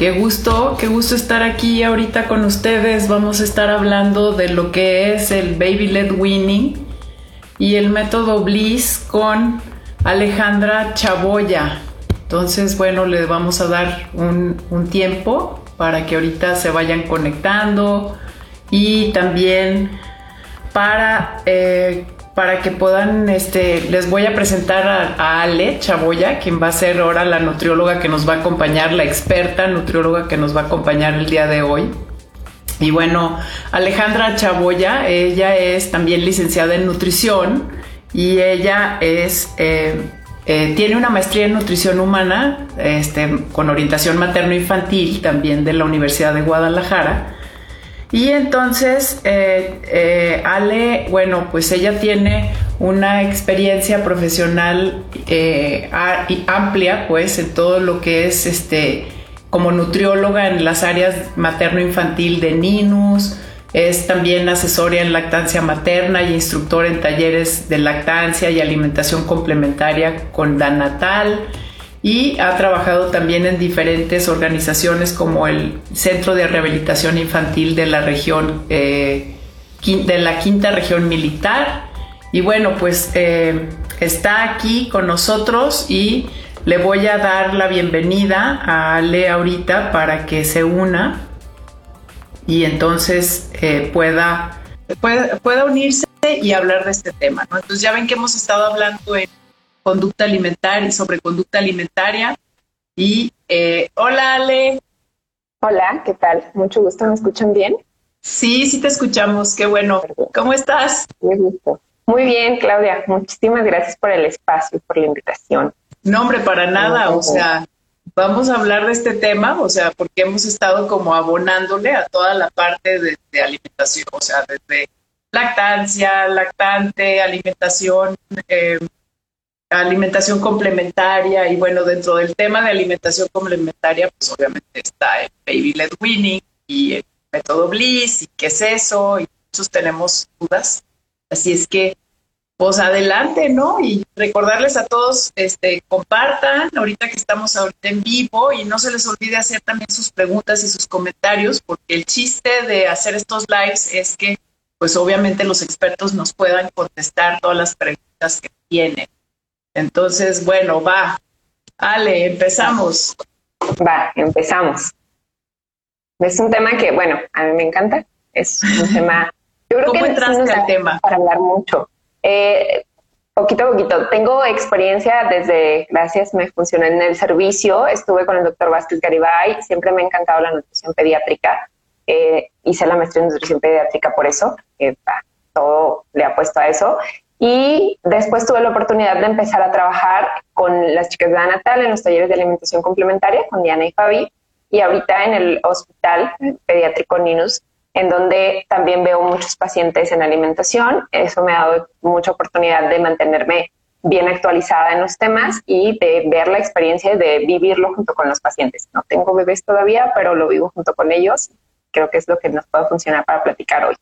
Qué gusto, qué gusto estar aquí ahorita con ustedes. Vamos a estar hablando de lo que es el Baby Led Winning y el método Bliss con Alejandra Chaboya. Entonces, bueno, le vamos a dar un, tiempo para que ahorita se vayan conectando y también para eh, para que puedan, este, les voy a presentar a, Ale Chaboya, quien va a ser ahora la nutrióloga que nos va a acompañar, la experta nutrióloga que nos va a acompañar el día de hoy. Y bueno, Alejandra Chaboya, ella es también licenciada en nutrición y ella es, eh, eh, tiene una maestría en nutrición humana este, con orientación materno-infantil también de la Universidad de Guadalajara y entonces, eh, eh, Ale, bueno, pues ella tiene una experiencia profesional eh, amplia, pues, en todo lo que es este como nutrióloga en las áreas materno-infantil de NINUS, es también asesora en lactancia materna y instructora en talleres de lactancia y alimentación complementaria con Danatal y ha trabajado también en diferentes organizaciones como el Centro de Rehabilitación Infantil de la región eh, de la quinta región militar y bueno pues eh, está aquí con nosotros y le voy a dar la bienvenida a Ale ahorita para que se una y entonces eh, pueda, pueda, unirse y hablar de este tema. ¿no? Entonces ya ven que hemos estado hablando en conducta alimentaria y sobre conducta alimentaria. Y eh, hola Ale. Hola, ¿qué tal? Mucho gusto, ¿me escuchan bien? Sí, sí te escuchamos, qué bueno. ¿Cómo estás? Muy gusto. Muy bien, Claudia. Muchísimas gracias por el espacio, y por la invitación. No, hombre, para nada. O sea, vamos a hablar de este tema, o sea, porque hemos estado como abonándole a toda la parte de, de alimentación, o sea, desde lactancia, lactante, alimentación, eh, alimentación complementaria y bueno, dentro del tema de alimentación complementaria, pues obviamente está el Baby Led Winning y el método Bliss y qué es eso y muchos tenemos dudas. Así es que, pues adelante, ¿no? Y recordarles a todos, este, compartan ahorita que estamos ahorita en vivo y no se les olvide hacer también sus preguntas y sus comentarios porque el chiste de hacer estos lives es que, pues obviamente los expertos nos puedan contestar todas las preguntas que tienen. Entonces, bueno, va. Ale, empezamos. Va, empezamos. Es un tema que, bueno, a mí me encanta. Es un tema. Yo creo ¿Cómo que entraste al tema? Para hablar mucho. Eh, poquito a poquito. Tengo experiencia desde, gracias, me funcioné en el servicio. Estuve con el doctor Vázquez Garibay. Siempre me ha encantado la nutrición pediátrica. Eh, hice la maestría en nutrición pediátrica por eso. todo le ha puesto a eso. Y después tuve la oportunidad de empezar a trabajar con las chicas de Natal en los talleres de alimentación complementaria con Diana y Fabi. Y ahorita en el hospital pediátrico Ninus, en donde también veo muchos pacientes en alimentación. Eso me ha dado mucha oportunidad de mantenerme bien actualizada en los temas y de ver la experiencia de vivirlo junto con los pacientes. No tengo bebés todavía, pero lo vivo junto con ellos. Creo que es lo que nos puede funcionar para platicar hoy.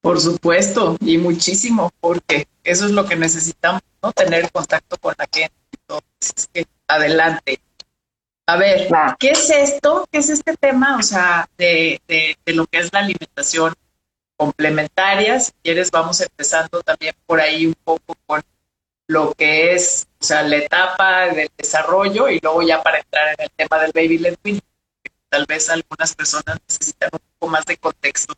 Por supuesto, y muchísimo, porque eso es lo que necesitamos, ¿no? Tener contacto con la gente. Entonces, adelante. A ver, ¿qué es esto? ¿Qué es este tema? O sea, de, de, lo que es la alimentación complementaria. Si quieres, vamos empezando también por ahí un poco con lo que es, o sea, la etapa del desarrollo y luego ya para entrar en el tema del baby led Tal vez algunas personas necesitan un poco más de contexto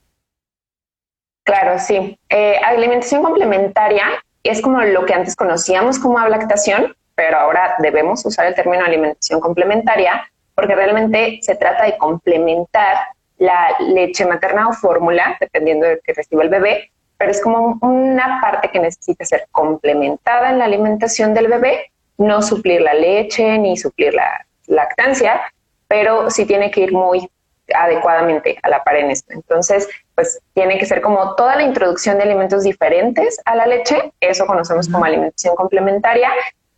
Claro, sí. Eh, alimentación complementaria es como lo que antes conocíamos como lactación, pero ahora debemos usar el término alimentación complementaria porque realmente se trata de complementar la leche materna o fórmula, dependiendo de que reciba el bebé, pero es como una parte que necesita ser complementada en la alimentación del bebé, no suplir la leche ni suplir la lactancia, pero sí tiene que ir muy adecuadamente a la par en esto. Entonces, pues tiene que ser como toda la introducción de alimentos diferentes a la leche, eso conocemos como alimentación complementaria,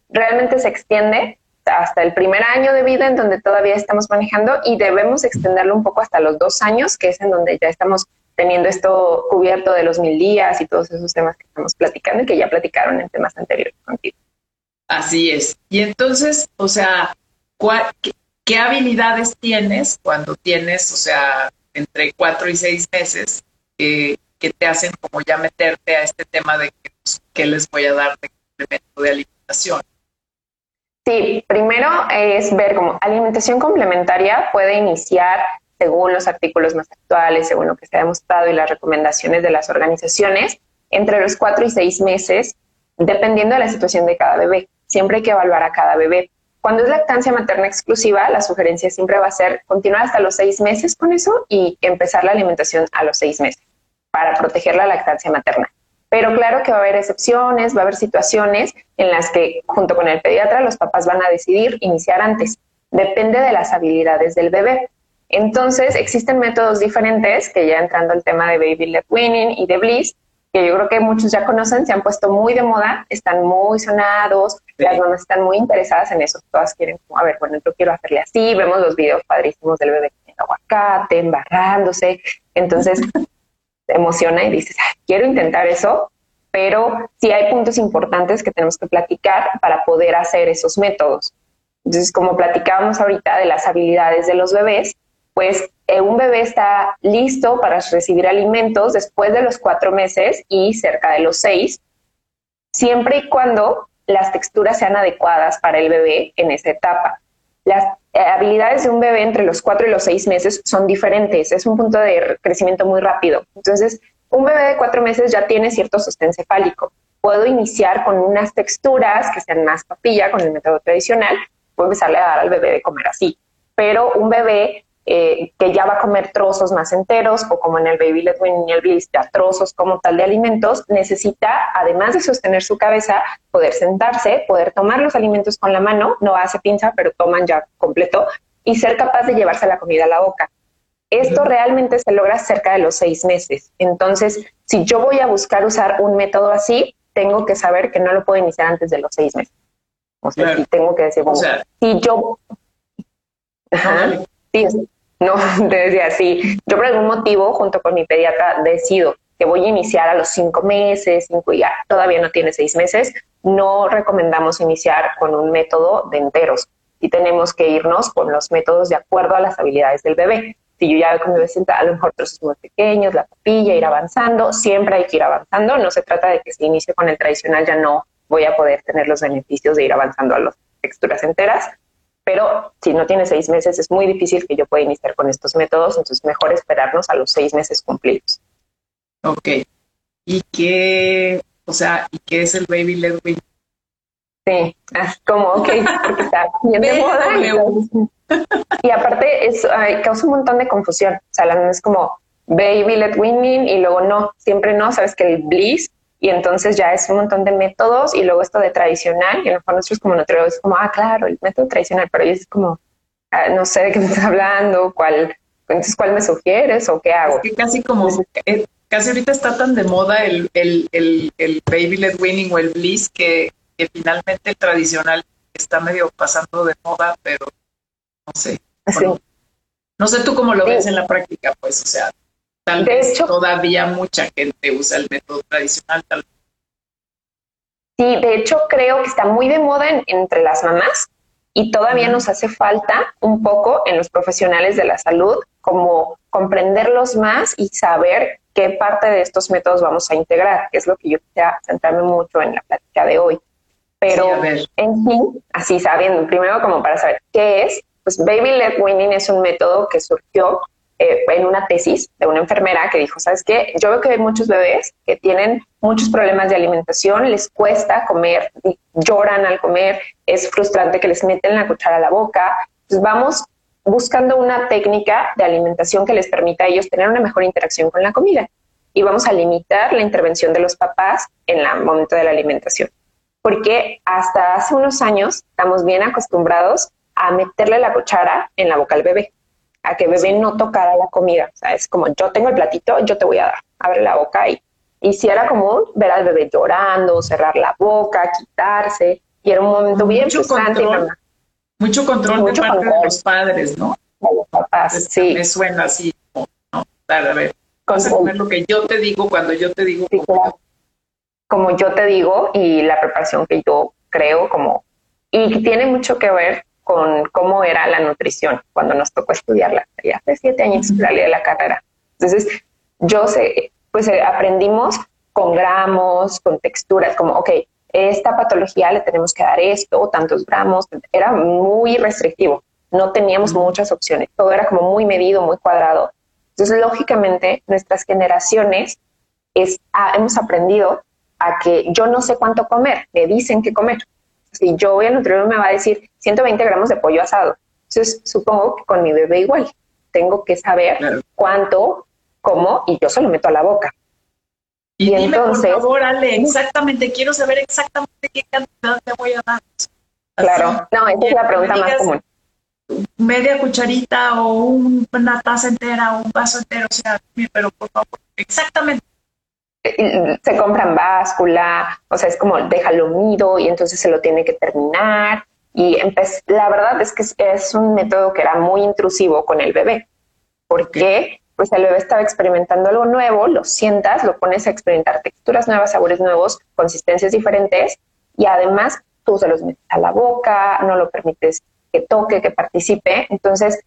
realmente se extiende hasta el primer año de vida en donde todavía estamos manejando y debemos extenderlo un poco hasta los dos años, que es en donde ya estamos teniendo esto cubierto de los mil días y todos esos temas que estamos platicando y que ya platicaron en temas anteriores contigo. Así es. Y entonces, o sea, qué, habilidades tienes cuando tienes, o sea, entre cuatro y seis meses que te hacen como ya meterte a este tema de que, pues, qué les voy a dar de complemento de alimentación? Sí, primero es ver cómo alimentación complementaria puede iniciar según los artículos más actuales, según lo que se ha demostrado y las recomendaciones de las organizaciones, entre los cuatro y seis meses, dependiendo de la situación de cada bebé. Siempre hay que evaluar a cada bebé. Cuando es lactancia materna exclusiva, la sugerencia siempre va a ser continuar hasta los seis meses con eso y empezar la alimentación a los seis meses para proteger la lactancia materna. Pero claro que va a haber excepciones, va a haber situaciones en las que junto con el pediatra los papás van a decidir iniciar antes. Depende de las habilidades del bebé. Entonces, existen métodos diferentes, que ya entrando al tema de Baby Led Winning y de Bliss, que yo creo que muchos ya conocen, se han puesto muy de moda, están muy sonados, las mamás están muy interesadas en eso, todas quieren, a ver, bueno, yo quiero hacerle así, vemos los videos padrísimos del bebé comiendo aguacate, embarrándose, entonces te emociona y dices, quiero intentar eso, pero sí hay puntos importantes que tenemos que platicar para poder hacer esos métodos. Entonces, como platicábamos ahorita de las habilidades de los bebés, pues eh, un bebé está listo para recibir alimentos después de los cuatro meses y cerca de los seis, siempre y cuando las texturas sean adecuadas para el bebé en esa etapa. Las eh, habilidades de un bebé entre los cuatro y los seis meses son diferentes, es un punto de crecimiento muy rápido. Entonces, un bebé de cuatro meses ya tiene cierto sostén cefálico. Puedo iniciar con unas texturas que sean más papilla con el método tradicional, puedo empezarle a dar al bebé de comer así. Pero un bebé eh, que ya va a comer trozos más enteros o como en el baby led el bliss, ya trozos como tal de alimentos, necesita, además de sostener su cabeza, poder sentarse, poder tomar los alimentos con la mano, no hace pinza, pero toman ya completo, y ser capaz de llevarse la comida a la boca. Esto realmente se logra cerca de los seis meses. Entonces, si yo voy a buscar usar un método así, tengo que saber que no lo puedo iniciar antes de los seis meses. O sea, tengo que decir, bueno, si yo... Ajá, sí, no, te decía, sí, yo por algún motivo, junto con mi pediatra, decido que voy a iniciar a los cinco meses, cinco y ya todavía no tiene seis meses, no recomendamos iniciar con un método de enteros y tenemos que irnos con los métodos de acuerdo a las habilidades del bebé. Si yo ya veo que mi bebé sienta a lo mejor trozos muy pequeños, la papilla, ir avanzando, siempre hay que ir avanzando. No se trata de que si inicio con el tradicional ya no voy a poder tener los beneficios de ir avanzando a las texturas enteras, pero si no tiene seis meses es muy difícil que yo pueda iniciar con estos métodos, entonces mejor esperarnos a los seis meses cumplidos. Ok. ¿Y qué, o sea, y qué es el baby led weaning? Sí, ah, como, ok, porque está bien de moda. Y, aparte es, causa un montón de confusión. O sea, la es como baby led weaning y luego no, siempre no, sabes que el bliss y entonces ya es un montón de métodos y luego esto de tradicional y a lo mejor nosotros como nutriólogos es como, ah, claro, el método tradicional, pero es como, ah, no sé de qué me estás hablando, cuál, entonces cuál me sugieres o qué hago. Es que casi como, eh, casi ahorita está tan de moda el, el, el, el baby led winning o el bliss que, que finalmente el tradicional está medio pasando de moda, pero no sé. no sé tú cómo lo ves en la práctica, pues, o sea, Tal de vez hecho, todavía mucha gente usa el método tradicional. Tal Sí, de hecho creo que está muy de moda entre las mamás y todavía nos hace falta un poco en los profesionales de la salud como comprenderlos más y saber qué parte de estos métodos vamos a integrar, que es lo que yo quisiera centrarme mucho en la plática de hoy. Pero en fin, así sabiendo, primero como para saber qué es, pues Baby Led Winning es un método que surgió eh, en una tesis de una enfermera que dijo, ¿sabes qué? Yo veo que hay muchos bebés que tienen muchos problemas de alimentación, les cuesta comer, lloran al comer, es frustrante que les meten la cuchara a la boca. Entonces vamos buscando una técnica de alimentación que les permita a ellos tener una mejor interacción con la comida. Y vamos a limitar la intervención de los papás en el momento de la alimentación. Porque hasta hace unos años estamos bien acostumbrados a meterle la cuchara en la boca al bebé a que bebé no tocara la comida. O sea, es como yo tengo el platito, yo te voy a dar, abre la boca y, y si era común ver al bebé llorando, cerrar la boca, quitarse, y era un momento bien mucho Control, mucho control de parte de los padres, ¿no? De los papás, sí. Me suena así, ¿no? A ver, vas a comer lo que yo te digo cuando yo te digo. Como yo te digo y la preparación que yo creo como... Y tiene mucho que ver con cómo era la nutrición cuando nos tocó estudiarla. Ya hace siete años salí de la carrera. Entonces, yo sé, pues eh, aprendimos con gramos, con texturas, como, ok, esta patología le tenemos que dar esto, tantos gramos, era muy restrictivo, no teníamos muchas opciones, todo era como muy medido, muy cuadrado. Entonces, lógicamente, nuestras generaciones es, ah, hemos aprendido a que yo no sé cuánto comer, me dicen qué comer si yo voy al nutriólogo me va a decir 120 gramos de pollo asado. Entonces, supongo que con mi bebé igual. Tengo que saber cuánto, cómo, y yo se lo meto a la boca. Y, dime, entonces, por favor, Ale, exactamente, quiero saber exactamente qué cantidad te voy a dar. claro, no, esa es la pregunta más común. Media cucharita o una taza entera o un vaso entero, o sea, pero por favor, exactamente se compran báscula, o sea, es como déjalo mido y entonces se lo tiene que terminar. Y la verdad es que es, un método que era muy intrusivo con el bebé, porque pues el bebé estaba experimentando algo nuevo, lo sientas, lo pones a experimentar texturas nuevas, sabores nuevos, consistencias diferentes y además tú se los metes a la boca, no lo permites que toque, que participe. Entonces,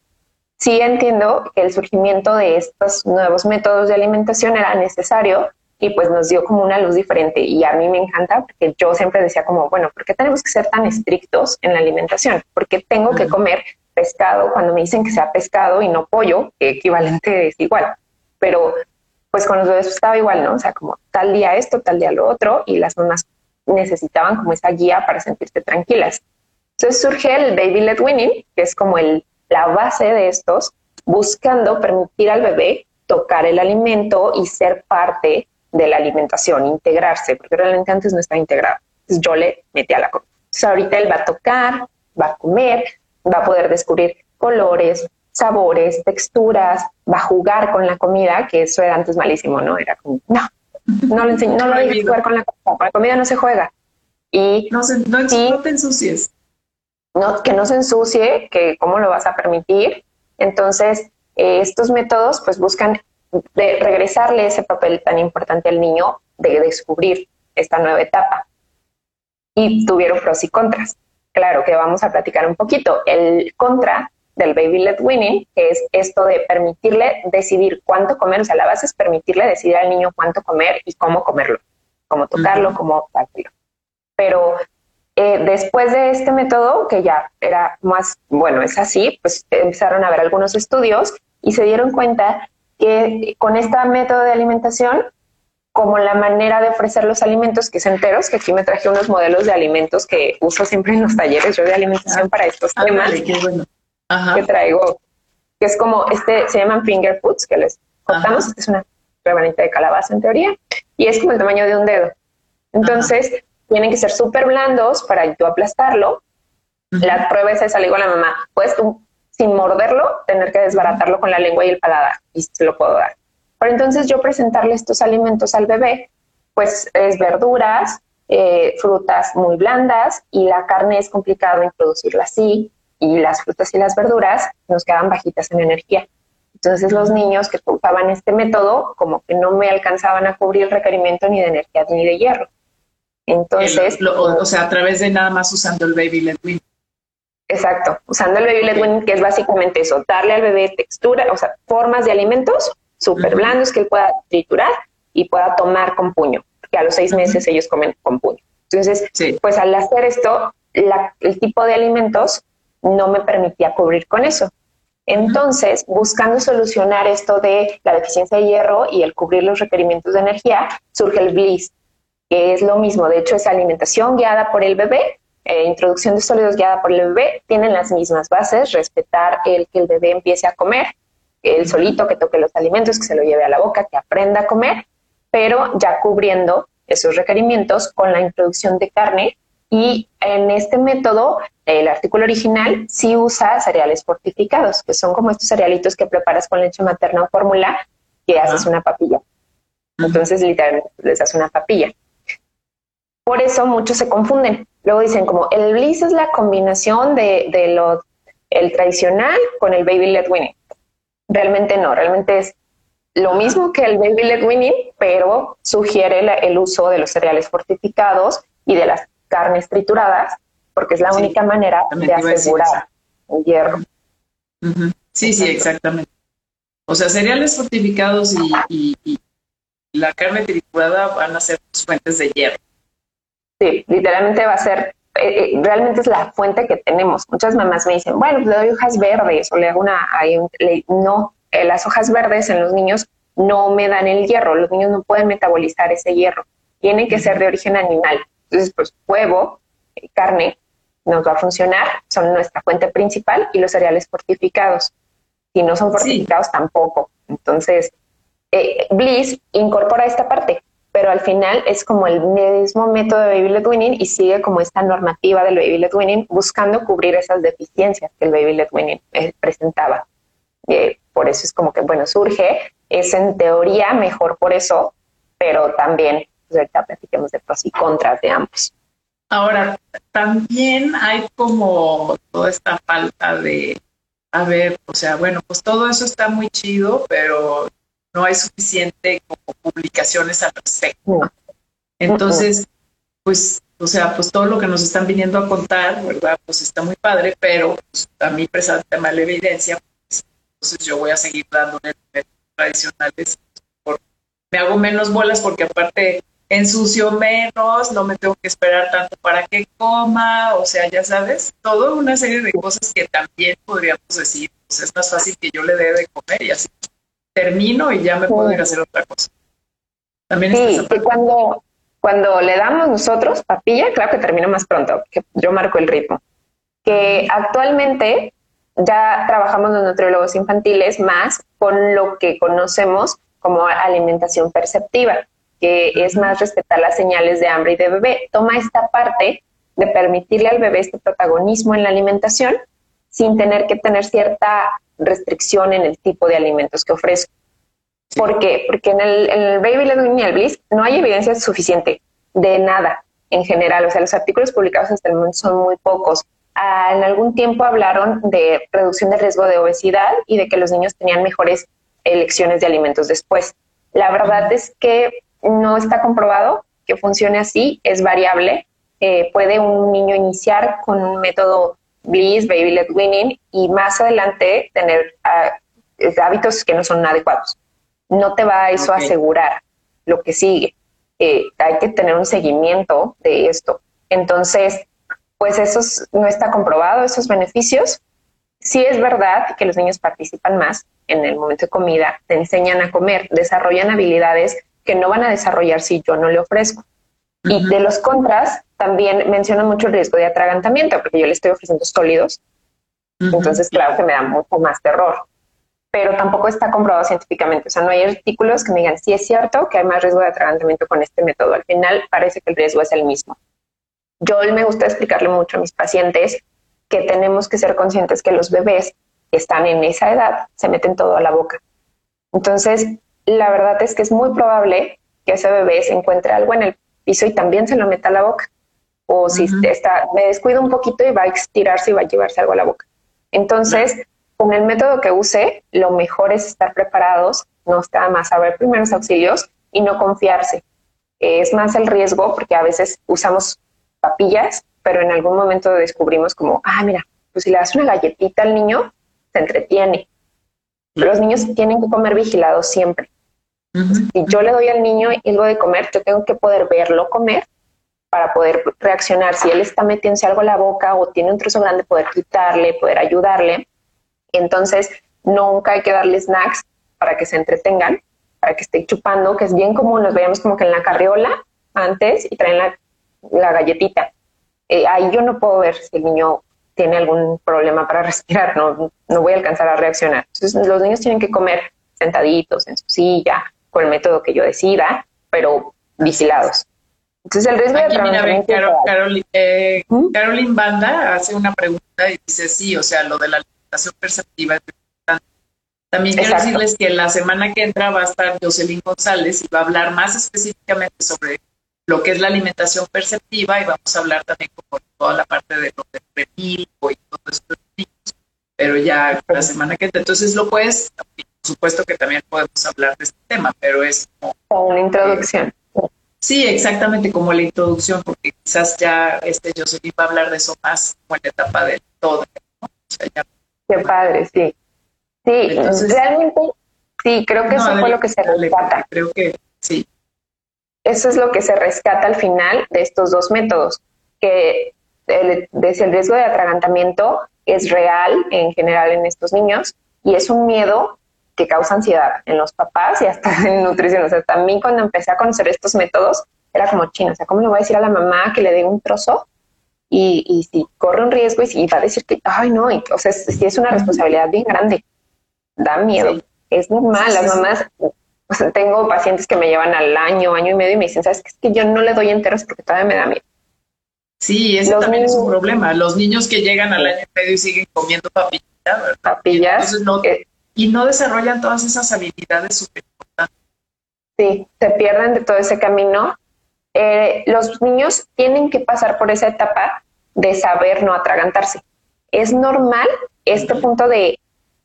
sí entiendo que el surgimiento de estos nuevos métodos de alimentación era necesario y pues nos dio como una luz diferente y a mí me encanta porque yo siempre decía como, bueno, ¿por qué tenemos que ser tan estrictos en la alimentación? ¿Por qué tengo que comer pescado cuando me dicen que sea pescado y no pollo, que equivalente es igual? Pero pues con los bebés estaba igual, ¿no? O sea, como tal día esto, tal día lo otro y las mamás necesitaban como esa guía para sentirse tranquilas. Entonces surge el Baby Led Winning, que es como el, la base de estos, buscando permitir al bebé tocar el alimento y ser parte de la alimentación, integrarse, porque realmente antes no estaba integrado. Entonces yo le metí a la comida. Entonces ahorita él va a tocar, va a comer, va a poder descubrir colores, sabores, texturas, va a jugar con la comida, que eso era antes malísimo, ¿no? Era como, no, no lo enseño, no lo dejes jugar con la comida, con la comida no se juega. Y no, se, no, te ensucies. No, que no se ensucie, que cómo lo vas a permitir. Entonces, eh, estos métodos pues buscan de regresarle ese papel tan importante al niño de descubrir esta nueva etapa. Y tuvieron pros y contras. Claro que vamos a platicar un poquito. El contra del baby led winning, que es esto de permitirle decidir cuánto comer, o sea, la base es permitirle decidir al niño cuánto comer y cómo comerlo, cómo tocarlo, cómo partirlo. Pero eh, después de este método, que ya era más, bueno, es así, pues empezaron a ver algunos estudios y se dieron cuenta que con este método de alimentación, como la manera de ofrecer los alimentos, que es enteros, que aquí me traje unos modelos de alimentos que uso siempre en los talleres yo de alimentación ah, para estos temas, que traigo, que es como, este, se llaman finger foods, que les cortamos, es una rebanita de calabaza en teoría, y es como el tamaño de un dedo. Entonces, tienen que ser súper blandos para yo aplastarlo. La prueba es esa, le digo a la mamá, pues tú sin morderlo, tener que desbaratarlo con la lengua y el paladar, y se lo puedo dar. Pero entonces yo presentarle estos alimentos al bebé, pues es verduras, eh, frutas muy blandas y la carne es complicado introducirla así y las frutas y las verduras nos quedan bajitas en energía. Entonces los niños que ocupaban este método como que no me alcanzaban a cubrir el requerimiento ni de energía ni de hierro. Entonces... o, sea, a través de nada más usando el baby led Exacto, usando el baby led weaning, que es básicamente eso, darle al bebé textura, o sea, formas de alimentos súper blandos que él pueda triturar y pueda tomar con puño, que a los seis meses ellos comen con puño. Entonces, pues al hacer esto, el tipo de alimentos no me permitía cubrir con eso. Entonces, buscando solucionar esto de la deficiencia de hierro y el cubrir los requerimientos de energía, surge el BLIS, que es lo mismo. De hecho, es alimentación guiada por el bebé, eh, introducción de sólidos guiada por el bebé, tienen las mismas bases, respetar el que el bebé empiece a comer, el solito que toque los alimentos, que se lo lleve a la boca, que aprenda a comer, pero ya cubriendo esos requerimientos con la introducción de carne Y en este método, el artículo original sí usa cereales fortificados, que son como estos cerealitos que preparas con leche materna o fórmula, que haces una papilla. Entonces, literalmente, les hace una papilla. Por eso muchos se confunden. Luego dicen como el bliss es la combinación de, de lo el tradicional con el baby led winning. Realmente no, realmente es lo mismo que el baby led winning, pero sugiere el uso de los cereales fortificados y de las carnes trituradas, porque es la única manera de asegurar el hierro. Sí, sí, exactamente. O sea, cereales fortificados y, la carne triturada van a ser fuentes de hierro. Sí, literalmente va a ser, eh, eh, realmente es la fuente que tenemos. Muchas mamás me dicen, bueno, le doy hojas verdes o le hago una, no, eh, las hojas verdes en los niños no me dan el hierro, los niños no pueden metabolizar ese hierro, tienen que ser de origen animal. Entonces, pues huevo, carne, nos va a funcionar, son nuestra fuente principal y los cereales fortificados. Si no son fortificados, tampoco. Entonces, Bliss incorpora esta parte, pero al final es como el mismo método de Baby Led Winning y sigue como esta normativa del Baby Led Winning buscando cubrir esas deficiencias que el Baby Led Winning eh, presentaba. Eh, por eso es como que, bueno, surge, es en teoría mejor por eso, pero también, pues ahorita platiquemos de pros y contras de ambos. Ahora, también hay como toda esta falta de, a ver, o sea, bueno, pues todo eso está muy chido, pero no hay suficiente como publicaciones al respecto. Entonces, pues, o sea, pues todo lo que nos están viniendo a contar, ¿verdad? Pues está muy padre, pero pues, a mí presenta mala evidencia, pues, entonces yo voy a seguir dándole tradicionales. me hago menos bolas porque aparte ensucio menos, no me tengo que esperar tanto para que coma, o sea, ya sabes, toda una serie de cosas que también podríamos decir, pues es más fácil que yo le dé de comer y así termino y ya me puedo ir a hacer otra cosa. También sí, que cuando, cuando le damos nosotros papilla, claro que termino más pronto, que yo marco el ritmo. Que actualmente ya trabajamos los nutriólogos infantiles más con lo que conocemos como alimentación perceptiva, que es más respetar las señales de hambre y de bebé. Toma esta parte de permitirle al bebé este protagonismo en la alimentación sin tener que tener cierta restricción en el tipo de alimentos que ofrezco. ¿Por qué? Porque en el, Baby Led y el Bliss no hay evidencia suficiente de nada en general. O sea, los artículos publicados hasta el momento son muy pocos. Ah, en algún tiempo hablaron de reducción del riesgo de obesidad y de que los niños tenían mejores elecciones de alimentos después. La verdad es que no está comprobado que funcione así, es variable. Eh, puede un niño iniciar con un método Bliss, Baby Led Winning y más adelante tener ah, hábitos que no son adecuados. No te va a eso a asegurar lo que sigue. Eh, hay que tener un seguimiento de esto. Entonces, pues eso no está comprobado, esos beneficios. Sí es verdad que los niños participan más en el momento de comida, te enseñan a comer, desarrollan habilidades que no van a desarrollar si yo no le ofrezco. Y de los contras, también mencionan mucho el riesgo de atragantamiento, porque yo le estoy ofreciendo sólidos. Entonces, claro que me da mucho más terror. Pero tampoco está comprobado científicamente. O sea, no hay artículos que me digan si es cierto que hay más riesgo de atragantamiento con este método. Al final, parece que el riesgo es el mismo. Yo me gusta explicarle mucho a mis pacientes que tenemos que ser conscientes que los bebés que están en esa edad se meten todo a la boca. Entonces, la verdad es que es muy probable que ese bebé se encuentre algo en el piso y también se lo meta a la boca o si está, me descuido un poquito y va a estirarse y va a llevarse algo a la boca. Entonces, con el método que use, lo mejor es estar preparados, no está más saber primeros auxilios y no confiarse. Es más el riesgo porque a veces usamos papillas, pero en algún momento descubrimos como, ah, mira, pues si le das una galletita al niño, se entretiene. Los niños tienen que comer vigilados siempre. Si yo le doy al niño algo de comer, yo tengo que poder verlo comer para poder reaccionar. Si él está metiéndose algo en la boca o tiene un trozo grande, poder quitarle, poder ayudarle. Entonces, nunca hay que darle snacks para que se entretengan, para que esté chupando, que es bien común, los veíamos como que en la carriola antes y traen la, galletita. Eh, ahí yo no puedo ver si el niño tiene algún problema para respirar, no, no voy a alcanzar a reaccionar. Entonces, los niños tienen que comer sentaditos en su silla, con el método que yo decida, pero vigilados Entonces el riesgo de atragantamiento... Eh, ¿Mm? Carolyn Banda hace una pregunta y dice, sí, o sea, lo de la alimentación perceptiva es importante. También quiero decirles que la semana que entra va a estar Jocelyn González y va a hablar más específicamente sobre lo que es la alimentación perceptiva y vamos a hablar también como toda la parte de lo de y todo esto. Pero ya la semana que entra, entonces lo puedes, supuesto que también podemos hablar de este tema, pero es como... una introducción. sí, exactamente como la introducción, porque quizás ya este Jocelyn va a hablar de eso más como en la etapa de todo. Qué padre, sí. Sí, realmente, sí, creo que eso fue lo que se rescata. Creo que sí. Eso es lo que se rescata al final de estos dos métodos, que el, el riesgo de atragantamiento es real en general en estos niños y es un miedo que causa ansiedad en los papás y hasta en nutrición. O sea, también cuando empecé a conocer estos métodos, era como chino, o sea, ¿cómo le voy a decir a la mamá que le dé un trozo? Y, y si corre un riesgo y si va a decir que, ay, no, o sea, si es una responsabilidad bien grande da miedo. Es normal, las mamás, tengo pacientes que me llevan al año, año y medio y me dicen, ¿sabes qué? Es que yo no le doy enteros porque todavía me da miedo. Sí, ese también es un problema. Los niños que llegan al año y medio y siguen comiendo papillas, ¿verdad? Papillas. Y no desarrollan todas esas habilidades súper importantes. Sí, se pierden de todo ese camino. Eh, los niños tienen que pasar por esa etapa de saber no atragantarse. Es normal este punto de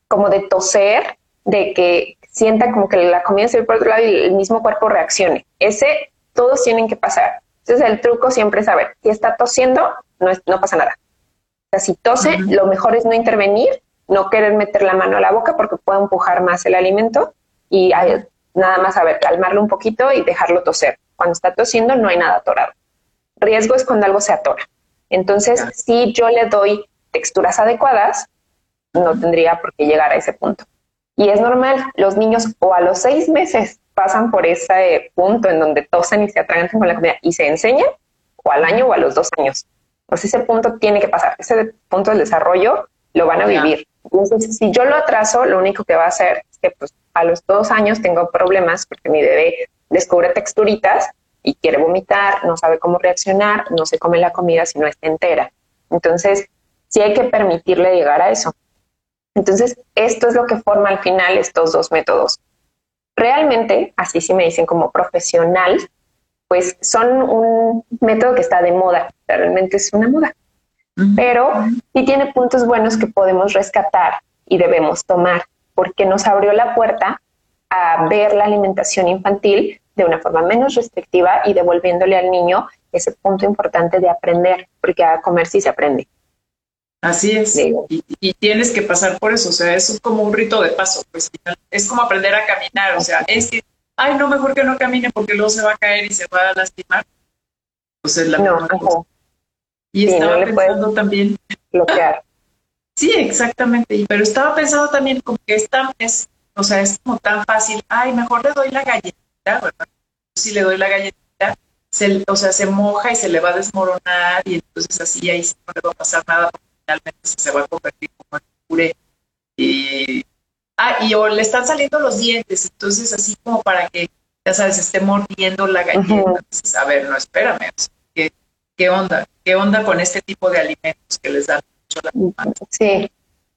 como de toser, de que sienta como que la comida se ve por otro lado y el mismo cuerpo reaccione. Ese, todos tienen que pasar. Entonces el truco siempre es saber, si está tosiendo, no, no pasa nada. O sea, si tose, lo mejor es no intervenir, no querer meter la mano a la boca porque puede empujar más el alimento y nada más, a ver, calmarlo un poquito y dejarlo toser. Cuando está tosiendo no hay nada atorado. Riesgo es cuando algo se atora. Entonces, si yo le doy texturas adecuadas, no tendría por qué llegar a ese punto. Y es normal, los niños o a los seis meses pasan por ese punto en donde tosen y se atragantan con la comida y se enseñan, o al año o a los dos años. Pues ese punto tiene que pasar, ese punto del desarrollo lo van a vivir. Entonces, si yo lo atraso, lo único que va a hacer es que pues, a los dos años tengo problemas porque mi bebé descubre texturitas y quiere vomitar, no sabe cómo reaccionar, no se come la comida si no está entera. Entonces, sí hay que permitirle llegar a eso. Entonces, esto es lo que forma al final estos dos métodos. Realmente, así sí me dicen como profesional, pues son un método que está de moda, realmente es una moda, pero sí tiene puntos buenos que podemos rescatar y debemos tomar, porque nos abrió la puerta a ver la alimentación infantil de una forma menos restrictiva y devolviéndole al niño ese punto importante de aprender, porque a comer sí se aprende. Así es, y, tienes que pasar por eso, o sea, es como un rito de paso, pues es como aprender a caminar, o sea, es que, ay, no, mejor que no camine porque luego se va a caer y se va a lastimar. Pues es la misma cosa. Y estaba pensando también. Bloquear. sí, exactamente, pero estaba pensando también como que esta es, o sea, es como tan fácil, ay, mejor le doy la galletita, ¿verdad? Si le doy la galletita, se, o sea, se moja y se le va a desmoronar y entonces así ahí no le va a pasar nada finalmente se va a convertir como en puré. Y, ah, y o le están saliendo los dientes, entonces así como para que, ya sabes, esté mordiendo la galleta. a ver, no, espérame, ¿qué, ¿qué, onda? ¿Qué onda con este tipo de alimentos que les dan mucho la Sí.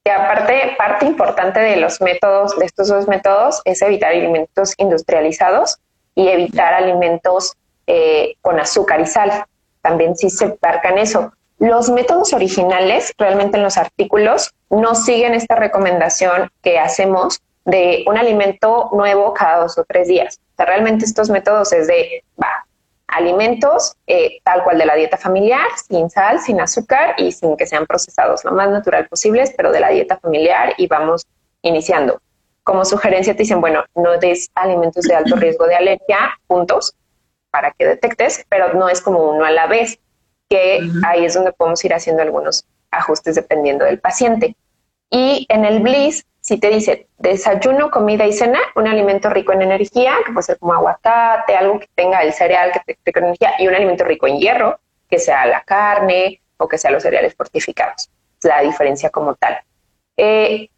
Y aparte, parte importante de los métodos, de estos dos métodos, es evitar alimentos industrializados y evitar alimentos eh, con azúcar y sal. También sí se embarcan eso. Los métodos originales, realmente en los artículos, no siguen esta recomendación que hacemos de un alimento nuevo cada dos o tres días. O sea, realmente estos métodos es de, va, alimentos eh, tal cual de la dieta familiar, sin sal, sin azúcar y sin que sean procesados, lo más natural posibles, pero de la dieta familiar y vamos iniciando. Como sugerencia te dicen, bueno, no des alimentos de alto riesgo de alergia, puntos, para que detectes, pero no es como uno a la vez que ahí es donde podemos ir haciendo algunos ajustes dependiendo del paciente. Y en el BLIS, si te dice desayuno, comida y cena, un alimento rico en energía, que puede ser como aguacate, algo que tenga el cereal que te rico en energía, y un alimento rico en hierro, que sea la carne o que sea los cereales fortificados. La diferencia como tal. Eh,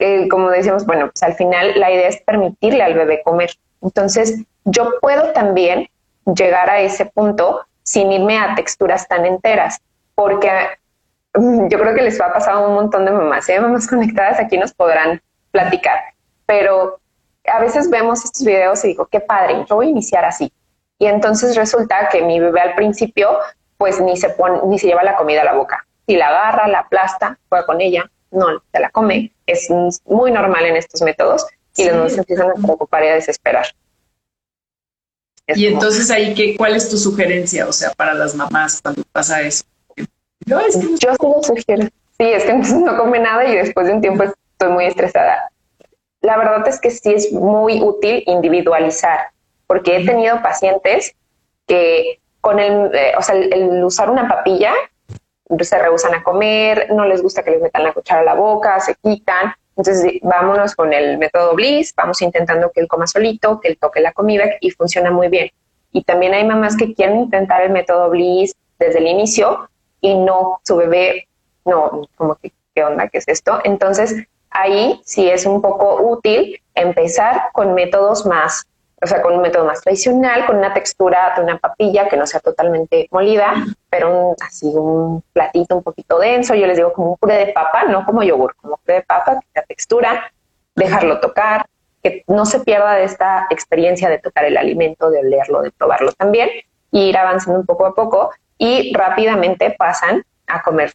eh, como decíamos, bueno, pues al final la idea es permitirle al bebé comer. Entonces, yo puedo también llegar a ese punto sin irme a texturas tan enteras, porque yo creo que les va a pasar a un montón de mamás, ¿eh? mamás conectadas aquí nos podrán platicar, pero a veces vemos estos videos y digo, qué padre, yo voy a iniciar así. Y entonces resulta que mi bebé al principio, pues ni se pone, ni se lleva la comida a la boca. Si la agarra, la aplasta, juega con ella, no se la come. Es muy normal en estos métodos y los niños empiezan a preocupar y a desesperar. y entonces ahí, ¿qué, ¿cuál es tu sugerencia? O sea, para las mamás cuando pasa eso. Yo, es que Yo sí lo sugiero. Sí, es que entonces no come nada y después de un tiempo estoy muy estresada. La verdad es que sí es muy útil individualizar, porque he tenido pacientes que con el, eh, o sea, el, usar una papilla se rehusan a comer, no les gusta que les metan la cuchara a la boca, se quitan. Entonces, vámonos con el método Bliss, vamos intentando que él coma solito, que él toque la comida y funciona muy bien. Y también hay mamás que quieren intentar el método Bliss desde el inicio y no, su bebé, no, como que, ¿qué onda? ¿Qué es esto? Entonces, ahí sí es un poco útil empezar con métodos más, o sea, con un método más tradicional, con una textura de una papilla que no sea totalmente molida, pero un, así un platito un poquito denso, yo les digo como un puré de papa, no como yogur, como puré de papa, la textura, dejarlo tocar, que no se pierda de esta experiencia de tocar el alimento, de olerlo, de probarlo también, y ir avanzando un poco a poco y rápidamente pasan a comer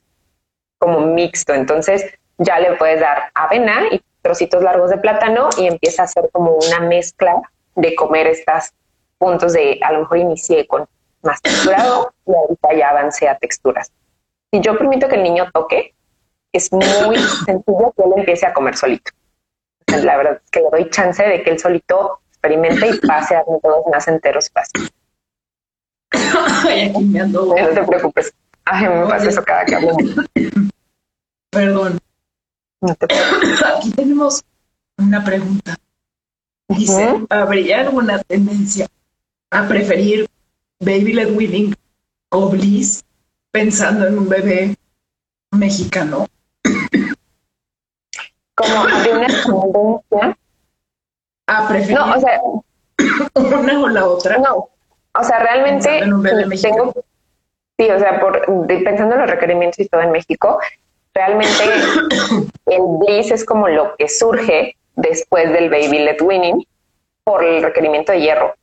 como mixto. Entonces, ya le puedes dar avena y trocitos largos de plátano y empieza a hacer como una mezcla de comer estos puntos de, a lo mejor inicié con más texturado y ahorita ya avancé a texturas. Si yo permito que el niño toque, es muy sencillo que él empiece a comer solito. La verdad es que le doy chance de que él solito experimente y pase a todos más enteros fácil. no te preocupes. Ay, me pasa eso cada que hablo. Perdón. Aquí tenemos una pregunta. Dice, ¿habría alguna tendencia a preferir baby led weaning o bliss pensando en un bebé mexicano? Como de una tendencia. A preferir. No, o sea, una o la otra. No, o sea, realmente tengo, sí, o sea, por, pensando en los requerimientos y todo en México, Realmente el bliss es como lo que surge después del baby led winning por el requerimiento de hierro.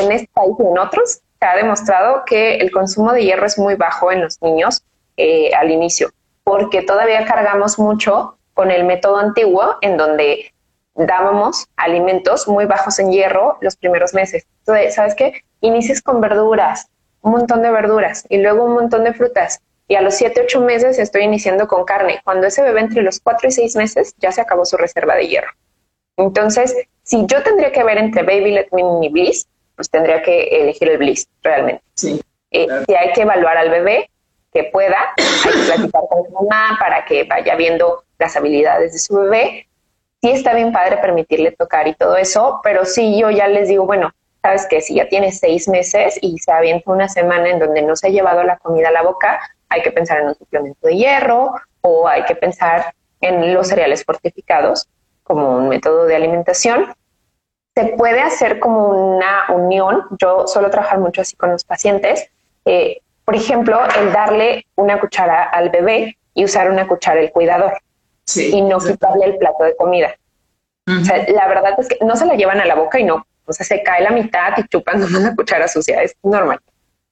En este país y en otros se ha demostrado que el consumo de hierro es muy bajo en los niños eh, al inicio, porque todavía cargamos mucho con el método antiguo en donde dábamos alimentos muy bajos en hierro los primeros meses. Entonces, ¿sabes qué? Inicies con verduras, un montón de verduras y luego un montón de frutas y a los 7, 8 meses estoy iniciando con carne. Cuando ese bebé entre los 4 y 6 meses ya se acabó su reserva de hierro. Entonces, si yo tendría que ver entre Baby Let Me y Bliss, pues tendría que elegir el Bliss realmente. Sí, eh, Si hay que evaluar al bebé que pueda, hay que platicar con su mamá para que vaya viendo las habilidades de su bebé. Sí está bien padre permitirle tocar y todo eso, pero sí yo ya les digo, bueno, sabes que si ya tiene seis meses y se avienta una semana en donde no se ha llevado la comida a la boca, hay que pensar en un suplemento de hierro o hay que pensar en los cereales fortificados como un método de alimentación. Se puede hacer como una unión, yo suelo trabajar mucho así con los pacientes, eh, por ejemplo, el darle una cuchara al bebé y usar una cuchara el cuidador y no quitarle el plato de comida. la verdad es que no se la llevan a la boca y no, o sea, se cae la mitad y chupan una cuchara sucia, es normal.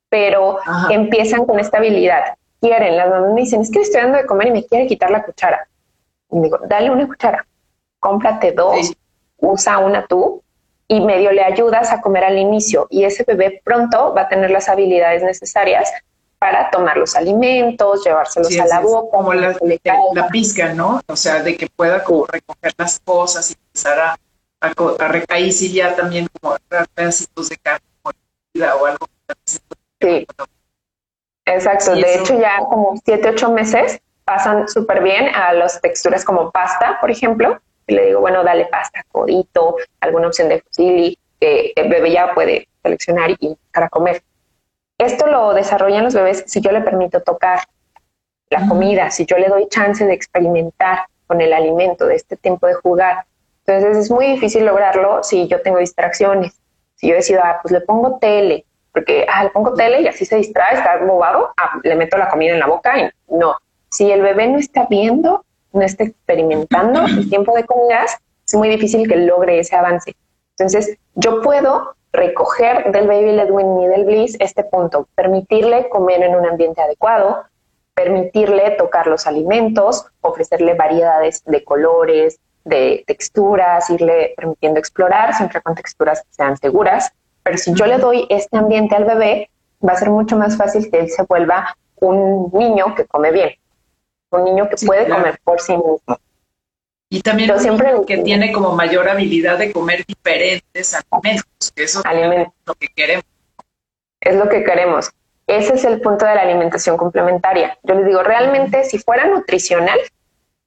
Pero empiezan con esta habilidad quieren. Las mamás me dicen, es que estoy dando de comer y me quiere quitar la cuchara. Y digo, dale una cuchara, cómprate dos, usa una tú y medio le ayudas a comer al inicio. Y ese bebé pronto va a tener las habilidades necesarias para tomar los alimentos, llevárselos a la boca. Como la, la, pizca, ¿no? O sea, de que pueda como recoger las cosas y empezar a, a, si ya también como pedacitos de carne o algo. Sí. Exacto, de hecho ya como 7, 8 meses pasan súper bien a las texturas como pasta, por ejemplo. Y le digo, bueno, dale pasta, codito, alguna opción de fusilli, que el bebé ya puede seleccionar y para comer. Esto lo desarrollan los bebés si yo le permito tocar la comida, si yo le doy chance de experimentar con el alimento, de este tiempo de jugar. Entonces es muy difícil lograrlo si yo tengo distracciones. Si yo decido, ah, pues le pongo tele, porque ah, le pongo tele y así se distrae, está bobado, ah, le meto la comida en la boca y no. Si el bebé no está viendo, no está experimentando el tiempo de comidas, es muy difícil que logre ese avance. Entonces, yo puedo recoger del baby led y del bliss este punto, permitirle comer en un ambiente adecuado, permitirle tocar los alimentos, ofrecerle variedades de colores, de texturas, irle permitiendo explorar, siempre con texturas que sean seguras. Pero si yo le doy este ambiente al bebé, va a ser mucho más fácil que él se vuelva un niño que come bien, un niño que puede comer por sí mismo. Y también un siempre que tiene como mayor habilidad de comer diferentes alimentos, que eso es lo que queremos. Es lo que queremos. Ese es el punto de la alimentación complementaria. Yo les digo, realmente si fuera nutricional,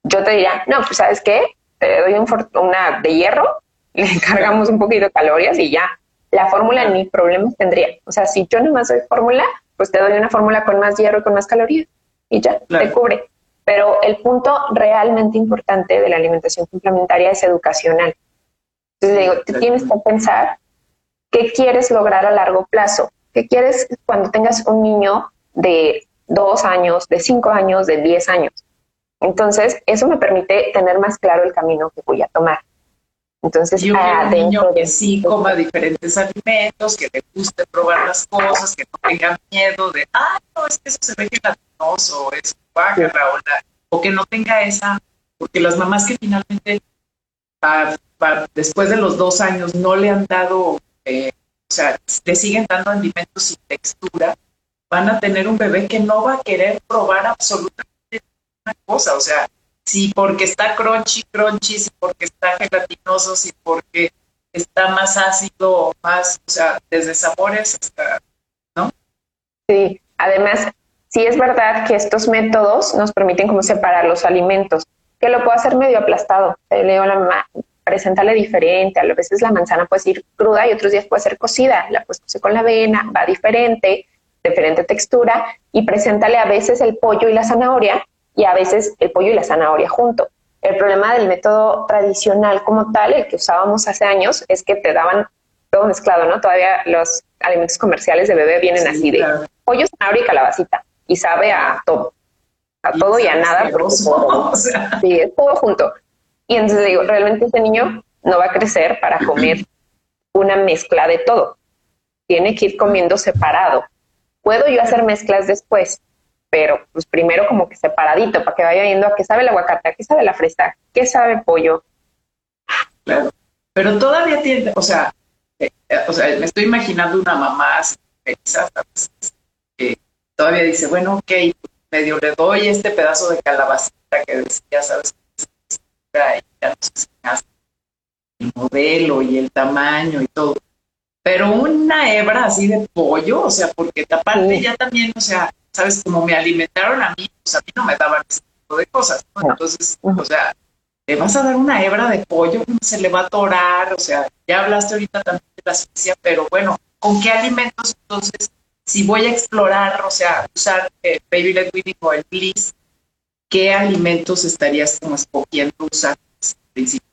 yo te diría, no, pues sabes qué, te doy un una de hierro, le cargamos un poquito de calorías y ya. La fórmula ni problemas tendría. O sea, si yo nomás doy fórmula, pues te doy una fórmula con más hierro y con más calorías y ya, te cubre. Pero el punto realmente importante de la alimentación complementaria es educacional. Entonces digo, tú tienes que pensar qué quieres lograr a largo plazo. ¿Qué quieres cuando tengas un niño de dos años, de cinco años, de diez años? Entonces, eso me permite tener más claro el camino que voy a tomar. Entonces, y un niño que sí coma diferentes alimentos, que le guste probar las cosas, que no tenga miedo de, ah, no, es que eso se ve gelatinoso, es baja o, o que no tenga esa, porque las mamás que finalmente después de los dos años no le han dado, eh, o sea, le siguen dando alimentos sin textura, van a tener un bebé que no va a querer probar absolutamente cosa, o sea, si porque está crunchy, crunchy, si porque está gelatinoso, si porque está más ácido, más, o sea, desde sabores hasta, ¿no? Sí, además, sí es verdad que estos métodos nos permiten como separar los alimentos, que lo puedo hacer medio aplastado. Le digo a la mamá, preséntale diferente, a veces la manzana puede ir cruda y otros días puede ser cocida, la puedes cocer con la avena, va diferente, diferente textura, y preséntale a veces el pollo y la zanahoria y a veces el pollo y la zanahoria junto. El problema del método tradicional como tal, el que usábamos hace años, es que te daban todo mezclado, ¿no? Todavía los alimentos comerciales de bebé vienen así de pollo, zanahoria y calabacita y sabe a todo, a todo y a nada. Sí, es todo junto. Y entonces digo, realmente ese niño no va a crecer para comer una mezcla de todo. Tiene que ir comiendo separado. Puedo yo hacer mezclas después, pero pues primero como que separadito para que vaya viendo a qué sabe el aguacate, a qué sabe la fresa, qué sabe el pollo. Claro, pero todavía tiene, o sea, eh, o sea, me estoy imaginando una mamá que todavía dice, bueno, ok, medio le doy este pedazo de calabacita que decía, sabes, ya no el modelo y el tamaño y todo. Pero una hebra así de pollo, o sea, porque aparte ya también, o sea, sabes, como me alimentaron a mí, pues a mí no me daban ese tipo de cosas, Entonces, o sea, le vas a dar una hebra de pollo, se le va a atorar, o sea, ya hablaste ahorita también de la ciencia, pero bueno, ¿con qué alimentos entonces, si voy a explorar, o sea, usar eh, Baby Led Weaning o el Bliss, qué alimentos estarías como escogiendo usar en principio?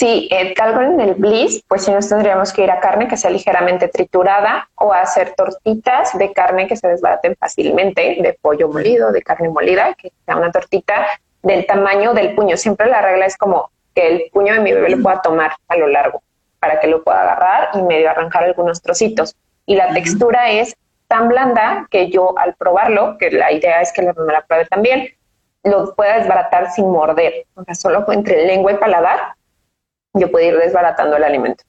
Sí, el caldo en el bliss, pues si nos tendríamos que ir a carne que sea ligeramente triturada o hacer tortitas de carne que se desbaraten fácilmente, de pollo molido, de carne molida, que sea una tortita del tamaño del puño. Siempre la regla es como que el puño de mi bebé lo pueda tomar a lo largo para que lo pueda agarrar y medio arrancar algunos trocitos. Y la textura es tan blanda que yo al probarlo, que la idea es que la mamá la pruebe también, lo pueda desbaratar sin morder, o sea, solo entre lengua y paladar yo puedo ir desbaratando el alimento.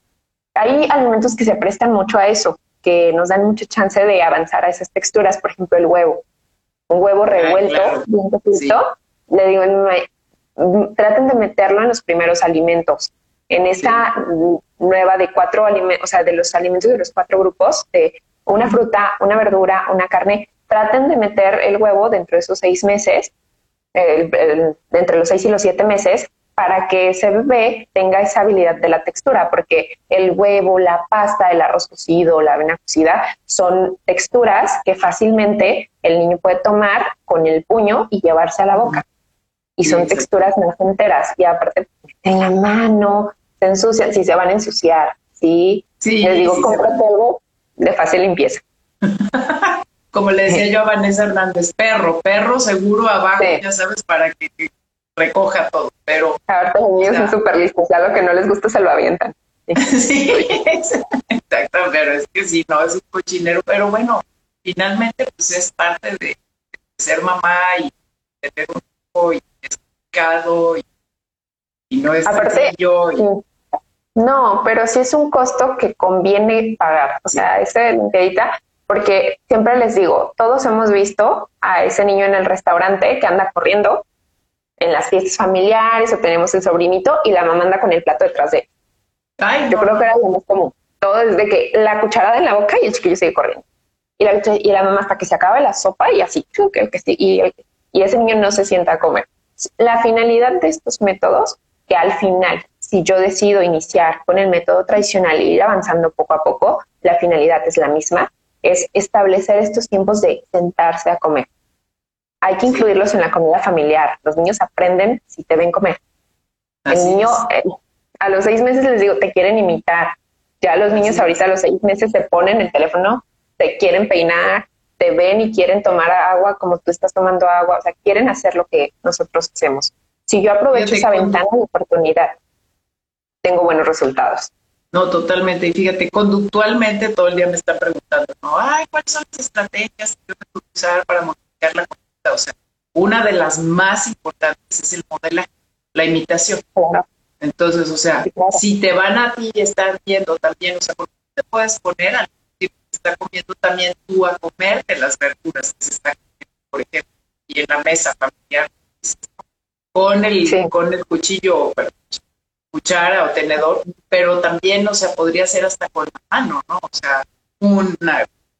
Hay alimentos que se prestan mucho a eso, que nos dan mucha chance de avanzar a esas texturas, por ejemplo, el huevo. Un huevo ah, revuelto, bien poquito, le digo, mm, traten de meterlo en los primeros alimentos. En esa nueva de cuatro alimentos, o sea, de los alimentos de los cuatro grupos, de una fruta, una verdura, una carne, traten de meter el huevo dentro de esos seis meses, entre los seis y los siete meses, para que ese bebé tenga esa habilidad de la textura, porque el huevo, la pasta, el arroz cocido, la avena cocida son texturas que fácilmente el niño puede tomar con el puño y llevarse a la boca. Y son texturas más enteras. Y aparte, en la mano, se ensucian, si se van a ensuciar, ¿sí? sí Les digo, cómprate algo de fácil limpieza. Como le decía yo a Vanessa Hernández, perro, perro seguro abajo, ya sabes, para que, recoja todo, pero... Ahora los niños son súper listos, ya lo que no les gusta se lo avientan. Sí, exacto, pero es que sí, no, es un cochinero, pero bueno, finalmente pues es parte de, ser mamá y tener un hijo y educado y, y, no es Aparte, yo No, pero sí es un costo que conviene pagar, o sea, ese limpiadita, porque siempre les digo, todos hemos visto a ese niño en el restaurante que anda corriendo en las fiestas familiares o tenemos el sobrinito y la mamá anda con el plato detrás de él. Yo creo que era lo más común. Todo desde que la cucharada en la boca y el chiquillo sigue corriendo. Y la, y la mamá hasta que se acabe la sopa y así, y, y ese niño no se sienta a comer. La finalidad de estos métodos, que al final, si yo decido iniciar con el método tradicional e ir avanzando poco a poco, la finalidad es la misma, es establecer estos tiempos de sentarse a comer. Hay que incluirlos en la comida familiar. Los niños aprenden si te ven comer. el niño, eh, a los seis meses les digo, te quieren imitar. Ya los niños ahorita a los seis meses se ponen el teléfono, te quieren peinar, te ven y quieren tomar agua como tú estás tomando agua, o sea, quieren hacer lo que nosotros hacemos. Si yo aprovecho esa ventana de oportunidad, tengo buenos resultados. No, totalmente. Y fíjate, conductualmente todo el día me están preguntando, ¿no? Ay, ¿cuáles son las estrategias que yo puedo usar para modificar la? O sea, una de las más importantes es el modelaje, la imitación. Entonces, o sea, si te van a ti y están viendo también, o sea, ¿por qué te puedes poner al que está comiendo también tú a comerte las verduras que se están comiendo, por ejemplo, y en la mesa familiar, con el, con el cuchillo, cuchara o tenedor, pero también, o sea, podría ser hasta con la mano, ¿no? O sea, un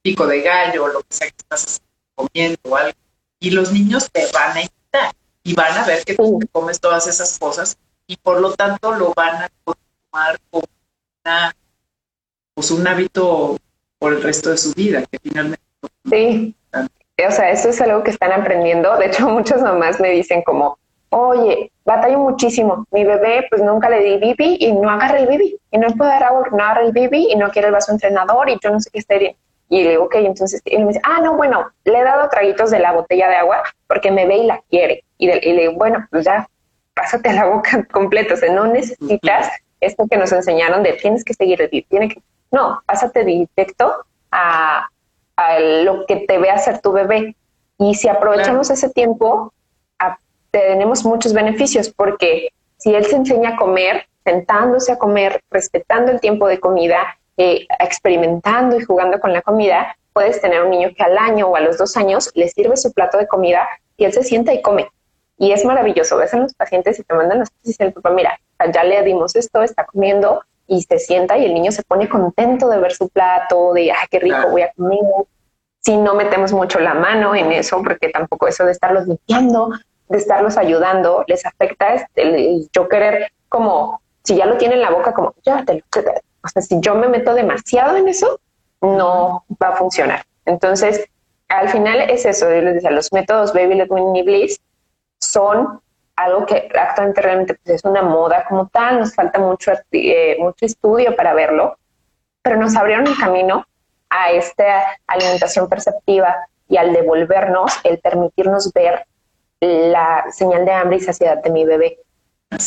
pico de gallo, o lo que sea que estás comiendo o algo. Y los niños te van a imitar y van a ver que tú comes todas esas cosas y por lo tanto lo van a tomar como pues un hábito por el resto de su vida, que finalmente... Sí, o sea, eso es algo que están aprendiendo. De hecho, muchas mamás me dicen como, oye, batallo muchísimo. Mi bebé, pues nunca le di bibi y no agarra el bibi. Y no puede dar agua, no agarra el bibi y no quiere el vaso entrenador y yo no sé qué esté Y le digo, ok, entonces él me dice, ah, no, bueno, le he dado traguitos de la botella de agua porque me ve y la quiere. Y, le digo, bueno, pues ya pásate a la boca completo, o sea, no necesitas esto que nos enseñaron de tienes que seguir tiene que, no, pásate directo a, a, lo que te ve hacer tu bebé. Y si aprovechamos ese tiempo, tenemos muchos beneficios porque si él se enseña a comer, sentándose a comer, respetando el tiempo de comida, eh, experimentando y jugando con la comida, puedes tener un niño que al año o a los dos años le sirve su plato de comida y él se sienta y come. Y es maravilloso, ves a los pacientes y te mandan las cosas y dicen, papá, mira, ya le dimos esto, está comiendo y se sienta y el niño se pone contento de ver su plato, de, ay, qué rico, voy a comer. Si no metemos mucho la mano en eso, porque tampoco eso de estarlos limpiando, de estarlos ayudando, les afecta este, yo querer como, si ya lo tiene en la boca, como, ya te lo, o sea, si yo me meto demasiado en eso, no va a funcionar. Entonces, al final es eso, yo les decía, los métodos Baby Let Winnie Bliss son algo que actualmente realmente pues, es una moda como tal, nos falta mucho, eh, mucho estudio para verlo, pero nos abrieron el camino a esta alimentación perceptiva y al devolvernos, el permitirnos ver la señal de hambre y saciedad de mi bebé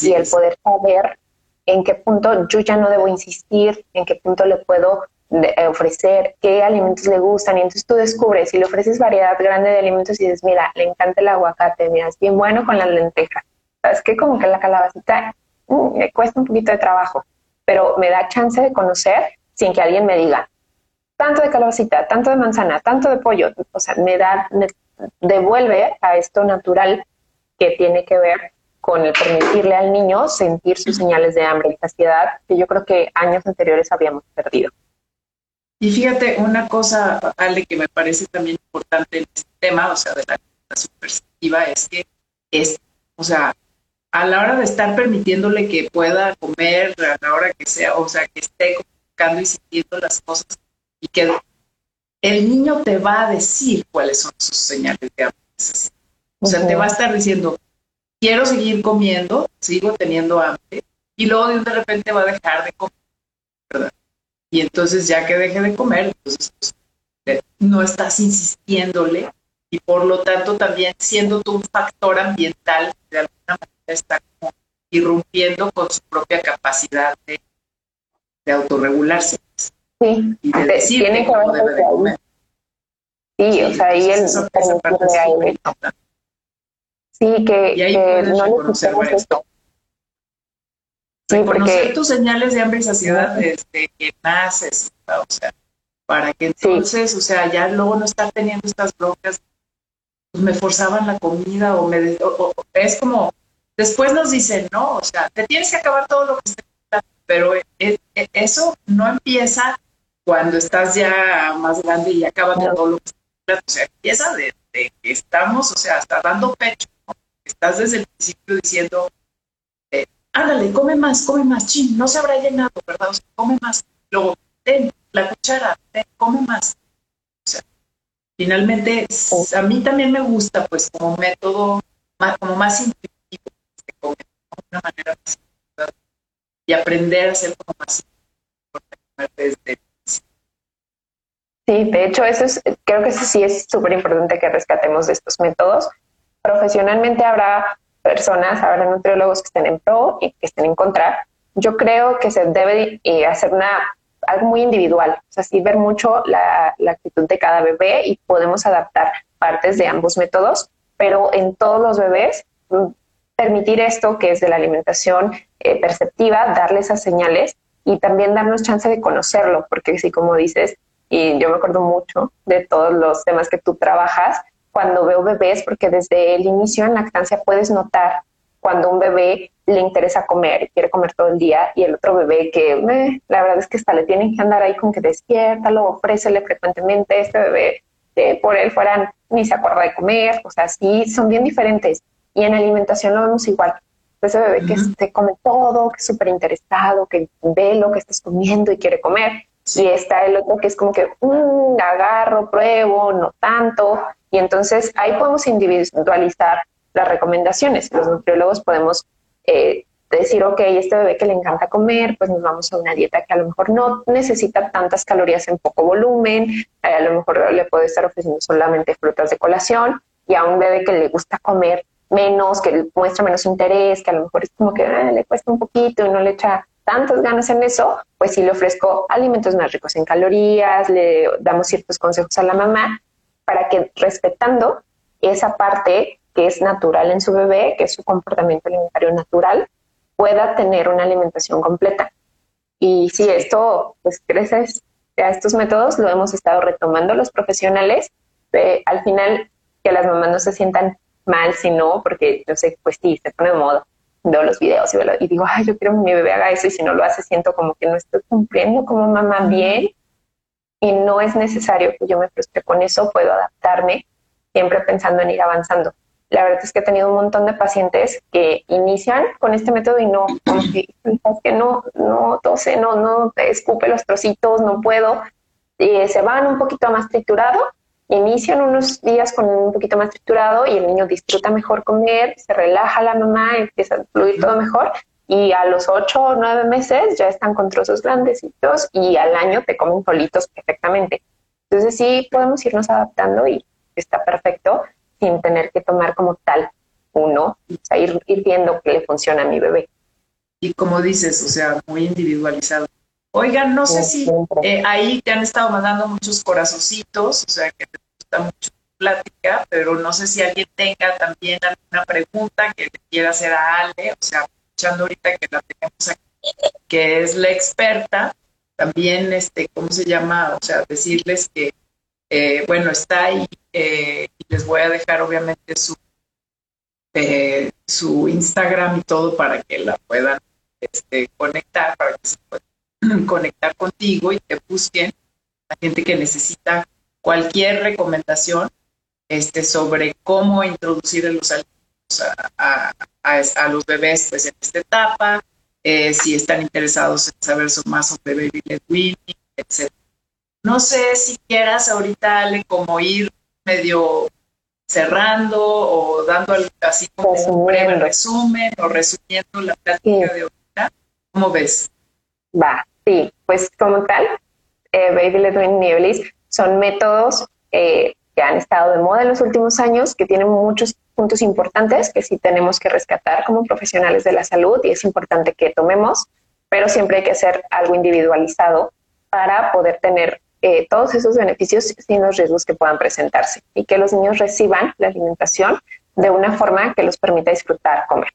y el poder saber en qué punto yo ya no debo insistir, en qué punto le puedo eh, ofrecer, qué alimentos le gustan. Y entonces tú descubres, si le ofreces variedad grande de alimentos y dices, mira, le encanta el aguacate, mira, es bien bueno con las lentejas. ¿Sabes qué? Como que la calabacita mm, me cuesta un poquito de trabajo, pero me da chance de conocer sin que alguien me diga, tanto de calabacita, tanto de manzana, tanto de pollo. O sea, me da, me devuelve a esto natural que tiene que ver con el permitirle al niño sentir sus señales de hambre y saciedad que yo creo que años anteriores habíamos perdido. Y fíjate, una cosa, Ale, que me parece también importante en este tema, o sea, de la perspectiva, es que es, o sea, a la hora de estar permitiéndole que pueda comer a la hora que sea, o sea, que esté comunicando y sintiendo las cosas y que el niño te va a decir cuáles son sus señales de hambre. O sea, te va a estar diciendo, quiero seguir comiendo, sigo teniendo hambre, y luego de repente va a dejar de comer, ¿verdad? Y entonces ya que deje de comer, entonces pues, eh, no estás insistiéndole y por lo tanto también siendo tú un factor ambiental, de alguna manera está como irrumpiendo con su propia capacidad de, autorregularse. Sí, y de decir tiene cómo debe de comer. Sí, o sea, ahí el... Sí, que, y ahí que no necesitamos esto. Sí, porque tus señales de hambre y saciedad desde que naces, o sea, para que entonces, o sea, ya luego no estar teniendo estas broncas, pues me forzaban la comida o me es como después nos dicen, no, o sea, te tienes que acabar todo lo que está, pero e, e, eso no empieza cuando estás ya más grande y acabas de todo lo que está, o sea, empieza de, que estamos, o sea, hasta dando pecho, estás desde el principio diciendo ándale, come más, come más, chin, no se habrá llenado, ¿verdad? O sea, come más. Luego, ten la cuchara, ten, come más. O sea, finalmente, a mí también me gusta, pues, como método, más, como más intuitivo, de comer de una manera más intuitiva y aprender a ser como más desde Sí, de hecho, eso es, creo que eso sí es súper importante que rescatemos de estos métodos. Profesionalmente habrá personas, habrá nutriólogos que estén en pro y que estén en contra. Yo creo que se debe eh, hacer una algo muy individual, o sea, sí ver mucho la, actitud de cada bebé y podemos adaptar partes de ambos métodos, pero en todos los bebés mm, permitir esto que es de la alimentación eh, perceptiva, darle esas señales y también darnos chance de conocerlo, porque sí, como dices, y yo me acuerdo mucho de todos los temas que tú trabajas, cuando veo bebés, porque desde el inicio en lactancia puedes notar cuando un bebé le interesa comer y quiere comer todo el día y el otro bebé que la verdad es que hasta le tienen que andar ahí con que despiértalo, ofrécele frecuentemente, este bebé eh, por él fueran ni se acuerda de comer, o sea, sí, son bien diferentes. Y en alimentación lo vemos igual. Ese bebé que se come todo, que es súper interesado, que ve lo que estás comiendo y quiere comer. Y está el otro que es como que, mm, agarro, pruebo, no tanto. Y entonces ahí podemos individualizar las recomendaciones. Los nutriólogos podemos eh, decir, ok, este bebé que le encanta comer, pues nos vamos a una dieta que a lo mejor no necesita tantas calorías en poco volumen, eh, a lo mejor le puede estar ofreciendo solamente frutas de colación, y a un bebé que le gusta comer menos, que muestra menos interés, que a lo mejor es como que ah, le cuesta un poquito y no le echa tantas ganas en eso, pues sí le ofrezco alimentos más ricos en calorías, le damos ciertos consejos a la mamá para que respetando esa parte que es natural en su bebé, que es su comportamiento alimentario natural, pueda tener una alimentación completa. Y si esto, pues gracias a estos métodos lo hemos estado retomando los profesionales, al final que las mamás no se sientan mal, sino porque yo sé, pues sí, se pone de moda, veo los videos y, y digo, ay, yo quiero que mi bebé haga eso y si no lo hace siento como que no estoy cumpliendo como mamá bien y no es necesario que yo me frustre con eso, puedo adaptarme siempre pensando en ir avanzando. La verdad es que he tenido un montón de pacientes que inician con este método y no, como que, no, no tose, no, no escupe los trocitos, no puedo. Y se van un poquito más triturado, inician unos días con un poquito más triturado y el niño disfruta mejor comer, se relaja la mamá, empieza a fluir todo mejor y a los ocho o nueve meses ya están con trozos grandecitos y al año te comen solitos perfectamente. Entonces sí podemos irnos adaptando y está perfecto sin tener que tomar como tal uno, o sea, ir, viendo que le funciona a mi bebé. Y como dices, o sea, muy individualizado. Oigan, no sé si eh, ahí te han estado mandando muchos corazoncitos, o sea, que te gusta mucho plática, pero no sé si alguien tenga también alguna pregunta que le quiera hacer a Ale, o sea, ahorita que la tenemos aquí, que es la experta, también, este, ¿cómo se llama? O sea, decirles que, eh, bueno, está ahí eh, y les voy a dejar obviamente su, eh, su Instagram y todo para que la puedan este, conectar, para que se puedan conectar contigo y que busquen a gente que necesita cualquier recomendación este, sobre cómo introducir los alimentos a, a, los bebés pues, en esta etapa, eh, si están interesados en saber más sobre baby led weaning, etc. No sé si quieras ahorita, Ale, como ir medio cerrando o dando así como un breve resumen o resumiendo la plática de ahorita. ¿Cómo ves? Va. Sí, pues como tal, eh, Baby Led Weaning Bliss son métodos eh, que han estado de moda en los últimos años, que tienen muchos puntos importantes que sí tenemos que rescatar como profesionales de la salud y es importante que tomemos, pero siempre hay que hacer algo individualizado para poder tener eh, todos esos beneficios sin los riesgos que puedan presentarse y que los niños reciban la alimentación de una forma que los permita disfrutar comer.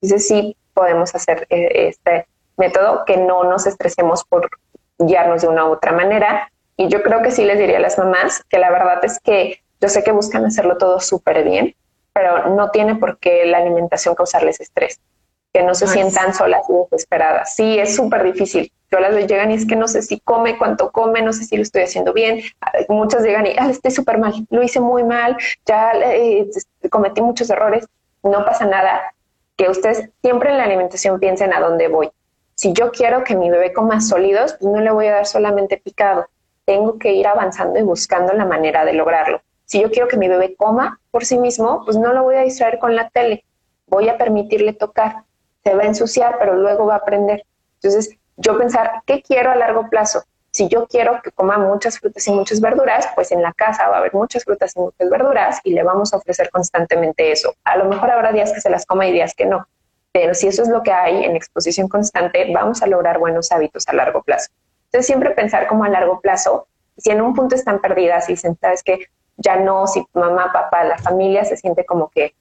Entonces sí podemos hacer eh, este método que no nos estresemos por guiarnos de una u otra manera. Y yo creo que sí les diría a las mamás que la verdad es que yo sé que buscan hacerlo todo súper bien, pero no tiene por qué la alimentación causarles estrés, que no se sientan solas y desesperadas. Sí, es súper difícil. Yo las veo llegan y es que no sé si come, cuánto come, no sé si lo estoy haciendo bien. Muchas llegan y, ah, estoy súper mal, lo hice muy mal, ya eh, cometí muchos errores. No pasa nada. Que ustedes siempre en la alimentación piensen a dónde voy. Si yo quiero que mi bebé coma sólidos, pues no le voy a dar solamente picado. Tengo que ir avanzando y buscando la manera de lograrlo. Si yo quiero que mi bebé coma por sí mismo, pues no lo voy a distraer con la tele. Voy a permitirle tocar. Se va a ensuciar, pero luego va a aprender. Entonces, yo pensar, ¿qué quiero a largo plazo? Si yo quiero que coma muchas frutas y muchas verduras, pues en la casa va a haber muchas frutas y muchas verduras y le vamos a ofrecer constantemente eso. A lo mejor habrá días que se las coma y días que no, pero si eso es lo que hay en exposición constante, vamos a lograr buenos hábitos a largo plazo. Entonces, siempre pensar como a largo plazo, si en un punto están perdidas y dicen, sabes que ya no, si mamá, papá, la familia se siente como que,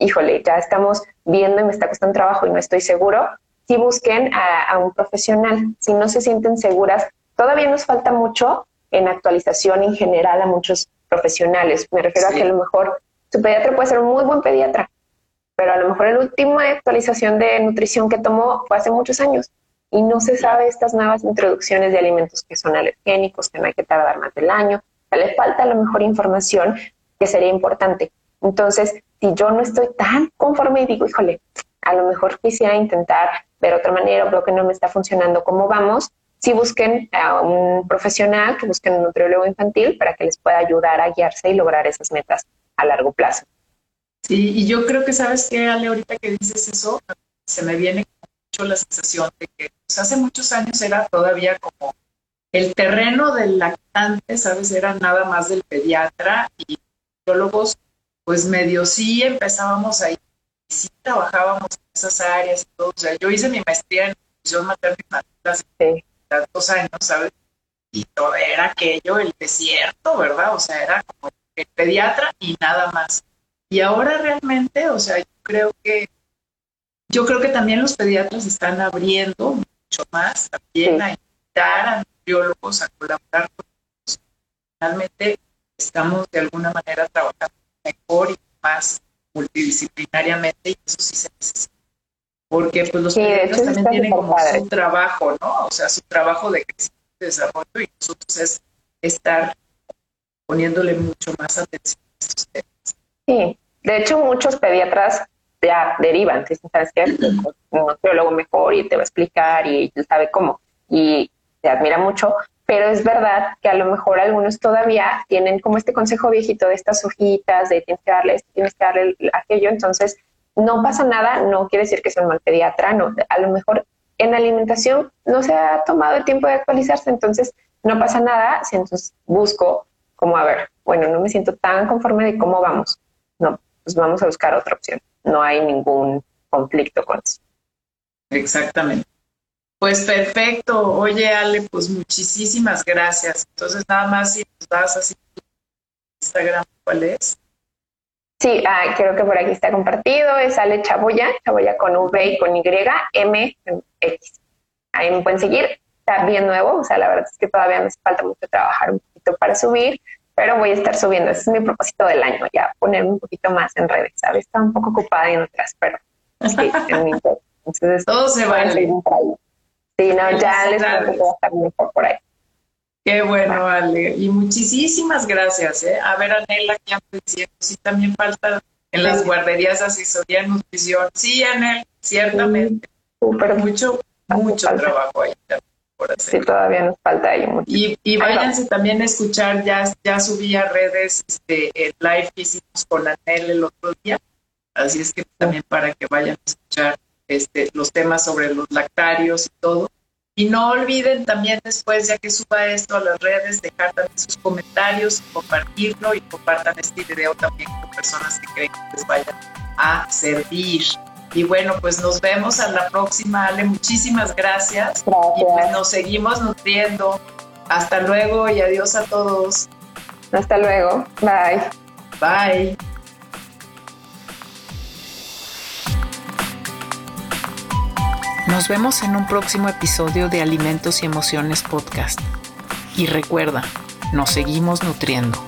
híjole, ya estamos viendo y me está costando trabajo y no estoy seguro, si busquen a, un profesional. Si no se sienten seguras, todavía nos falta mucho en actualización en general a muchos profesionales. Me refiero a que a lo mejor su pediatra puede ser un muy buen pediatra, pero a lo mejor la última actualización de nutrición que tomó fue hace muchos años y no se sabe estas nuevas introducciones de alimentos que son alergénicos, que no hay que tardar más del año, le falta a lo mejor información que sería importante. Entonces, si yo no estoy tan conforme y digo, híjole, a lo mejor quisiera intentar ver otra manera o veo que no me está funcionando como vamos, si busquen a un profesional, que busquen un nutriólogo infantil para que les pueda ayudar a guiarse y lograr esas metas a largo plazo. Sí, y yo creo que sabes que, Ale, ahorita que dices eso, se me viene mucho la sensación de que pues, hace muchos años era todavía como el terreno del lactante, ¿sabes? Era nada más del pediatra y biólogos, pues medio sí empezábamos ahí, y sí trabajábamos en esas áreas y todo. O sea, yo hice mi maestría en nutrición materna y hace tantos años, ¿sabes? Y todo era aquello, el desierto, ¿verdad? O sea, era como el pediatra y nada más. Y ahora realmente, o sea, yo creo que yo creo que también los pediatras están abriendo mucho más también a invitar a biólogos a colaborar con nosotros. Finalmente, estamos de alguna manera trabajando mejor y más multidisciplinariamente y eso sí se necesita. Porque pues los pediatras también tienen como su trabajo, ¿no? O sea, su trabajo de crecimiento y desarrollo y nosotros es estar poniéndole mucho más atención a estos temas. Sí, de hecho muchos pediatras ya derivan, ¿sabes qué? Un nutriólogo mejor y te va a explicar y él sabe cómo. Y admira mucho, pero es verdad que a lo mejor algunos todavía tienen como este consejo viejito de estas hojitas, de tienes que darle esto, tienes que darle aquello, entonces no pasa nada, no quiere decir que sea un mal pediatra, no, a lo mejor en alimentación no se ha tomado el tiempo de actualizarse, entonces no pasa nada si entonces busco como, a ver, bueno, no me siento tan conforme de cómo vamos, no, pues vamos a buscar otra opción, no hay ningún conflicto con eso. Exactamente. Pues perfecto. Oye, Ale, pues muchísimas gracias. Entonces, nada más si nos das así Instagram, ¿cuál es? Sí, ah, creo que por aquí está compartido. Es Ale Chaboya, Chaboya con V y con Y, M, X. Ahí me pueden seguir. Está bien nuevo, o sea, la verdad es que todavía me falta mucho trabajar un poquito para subir, pero voy a estar subiendo. Ese es mi propósito del año, ya ponerme un poquito más en redes, ¿sabes? Está un poco ocupada en otras, pero sí, en mi Entonces, todo se va a Sí, no, ya les puedo estar mejor por ahí. Qué bueno, Ale. Y muchísimas gracias. ¿eh? A ver, Anel, aquí diciendo, sí, también falta en las guarderías asesoría en nutrición. Sí, Anel, ciertamente. Súper. Mucho, mucho trabajo ahí hacer. Sí, todavía nos falta ahí mucho. Y, y váyanse también a escuchar, ya, ya subí a redes este, el live que hicimos con Anel el otro día. Así es que también para que vayan a escuchar este, los temas sobre los lactarios y todo. Y no olviden también después, ya que suba esto a las redes, dejar también sus comentarios, compartirlo y compartan este video también con personas que creen que les vaya a servir. Y bueno, pues nos vemos a la próxima, Ale. Muchísimas gracias. Gracias. Y pues nos seguimos nutriendo. Hasta luego y adiós a todos. Hasta luego. Bye. Bye. Nos vemos en un próximo episodio de Alimentos y Emociones Podcast. Y recuerda, nos seguimos nutriendo.